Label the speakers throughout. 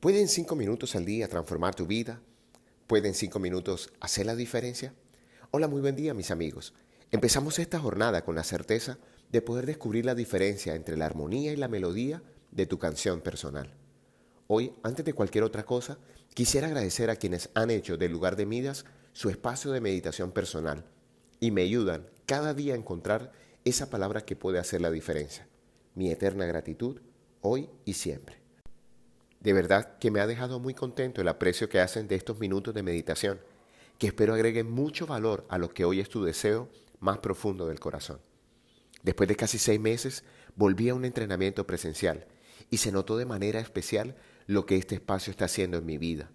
Speaker 1: ¿Pueden cinco minutos al día transformar tu vida? ¿Pueden cinco minutos hacer la diferencia? Hola, muy buen día mis amigos. Empezamos esta jornada con la certeza de poder descubrir la diferencia entre la armonía y la melodía de tu canción personal. Hoy, antes de cualquier otra cosa, quisiera agradecer a quienes han hecho del lugar de Midas su espacio de meditación personal y me ayudan cada día a encontrar esa palabra que puede hacer la diferencia. Mi eterna gratitud, hoy y siempre. De verdad que me ha dejado muy contento el aprecio que hacen de estos minutos de meditación, que espero agreguen mucho valor a lo que hoy es tu deseo más profundo del corazón. Después de casi seis meses, volví a un entrenamiento presencial y se notó de manera especial lo que este espacio está haciendo en mi vida.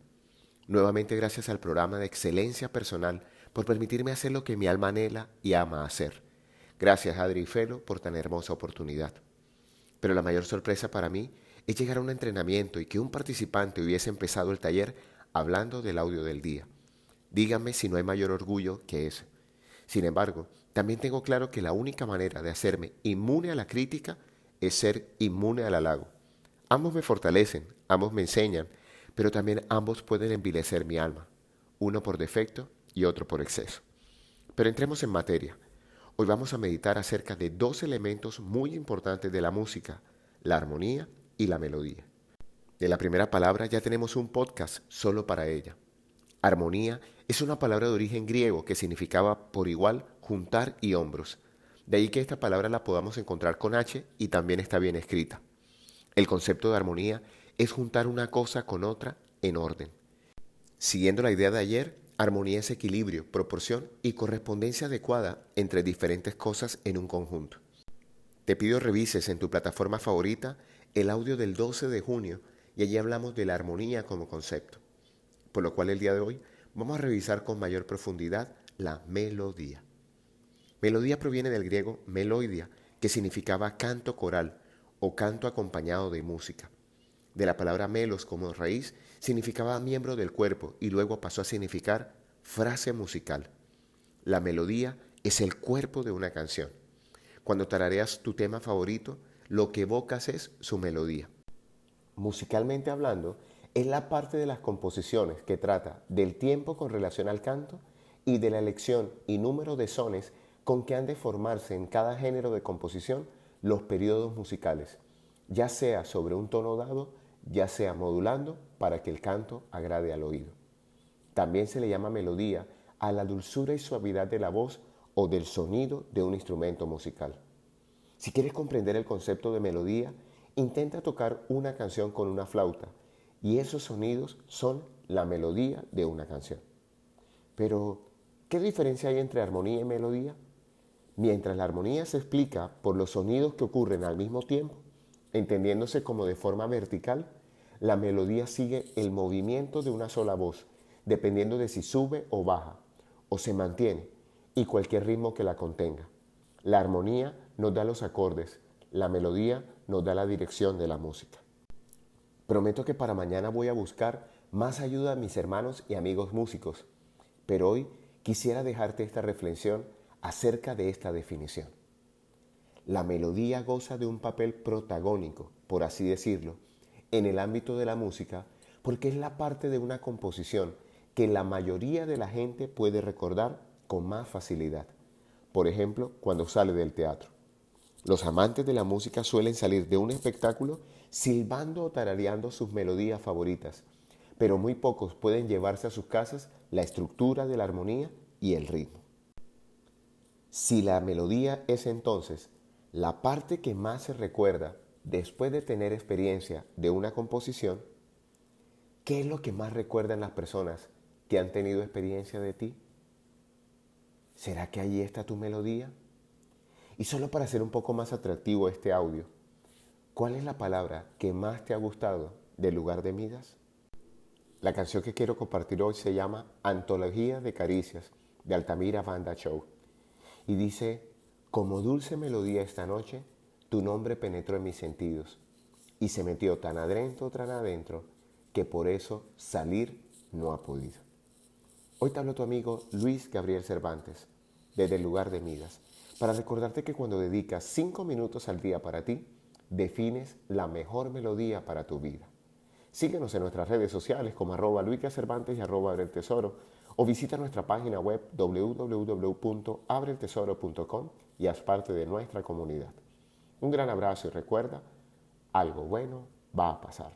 Speaker 1: Nuevamente gracias al programa de excelencia personal por permitirme hacer lo que mi alma anhela y ama hacer. Gracias Adri y Felo por tan hermosa oportunidad. Pero la mayor sorpresa para mí es llegar a un entrenamiento y que un participante hubiese empezado el taller hablando del audio del día. Díganme si no hay mayor orgullo que ese. Sin embargo, también tengo claro que la única manera de hacerme inmune a la crítica es ser inmune al halago. Ambos me fortalecen, ambos me enseñan, pero también ambos pueden envilecer mi alma, uno por defecto y otro por exceso. Pero entremos en materia. Hoy vamos a meditar acerca de dos elementos muy importantes de la música, la armonía y la melodía. De la primera palabra ya tenemos un podcast solo para ella. Armonía es una palabra de origen griego que significaba por igual juntar y hombros. De ahí que esta palabra la podamos encontrar con H y también está bien escrita. El concepto de armonía es juntar una cosa con otra en orden. Siguiendo la idea de ayer, armonía es equilibrio, proporción y correspondencia adecuada entre diferentes cosas en un conjunto. Te pido revises en tu plataforma favorita el audio del 12 de junio y allí hablamos de la armonía como concepto. Por lo cual el día de hoy vamos a revisar con mayor profundidad la melodía. Melodía proviene del griego meloidia, que significaba canto coral o canto acompañado de música. De la palabra melos como raíz significaba miembro del cuerpo y luego pasó a significar frase musical. La melodía es el cuerpo de una canción. Cuando tarareas tu tema favorito, lo que evocas es su melodía. Musicalmente hablando, es la parte de las composiciones que trata del tiempo con relación al canto y de la elección y número de sones con que han de formarse en cada género de composición los periodos musicales, ya sea sobre un tono dado, ya sea modulando para que el canto agrade al oído. También se le llama melodía a la dulzura y suavidad de la voz o del sonido de un instrumento musical. Si quieres comprender el concepto de melodía, intenta tocar una canción con una flauta y esos sonidos son la melodía de una canción. Pero, ¿qué diferencia hay entre armonía y melodía? Mientras la armonía se explica por los sonidos que ocurren al mismo tiempo, entendiéndose como de forma vertical, la melodía sigue el movimiento de una sola voz, dependiendo de si sube o baja, o se mantiene, y cualquier ritmo que la contenga. La armonía nos da los acordes, la melodía nos da la dirección de la música. Prometo que para mañana voy a buscar más ayuda a mis hermanos y amigos músicos, pero hoy quisiera dejarte esta reflexión acerca de esta definición. La melodía goza de un papel protagónico, por así decirlo, en el ámbito de la música porque es la parte de una composición que la mayoría de la gente puede recordar con más facilidad. Por ejemplo, cuando sale del teatro. Los amantes de la música suelen salir de un espectáculo silbando o tarareando sus melodías favoritas, pero muy pocos pueden llevarse a sus casas la estructura de la armonía y el ritmo. Si la melodía es entonces la parte que más se recuerda después de tener experiencia de una composición, ¿qué es lo que más recuerdan las personas que han tenido experiencia de ti? ¿Será que allí está tu melodía? Y solo para hacer un poco más atractivo este audio, ¿cuál es la palabra que más te ha gustado del lugar de Midas? La canción que quiero compartir hoy se llama Antología de Caricias de Altamira Banda Show y dice, como dulce melodía esta noche, tu nombre penetró en mis sentidos y se metió tan adentro, tan adentro, que por eso salir no ha podido. Hoy te hablo tu amigo Luis Gabriel Cervantes, desde el lugar de Midas para recordarte que cuando dedicas cinco minutos al día para ti, defines la mejor melodía para tu vida. Síguenos en nuestras redes sociales como arroba Cervantes y arroba Abre el Tesoro o visita nuestra página web www.abreeltesoro.com y haz parte de nuestra comunidad. Un gran abrazo y recuerda, algo bueno va a pasar.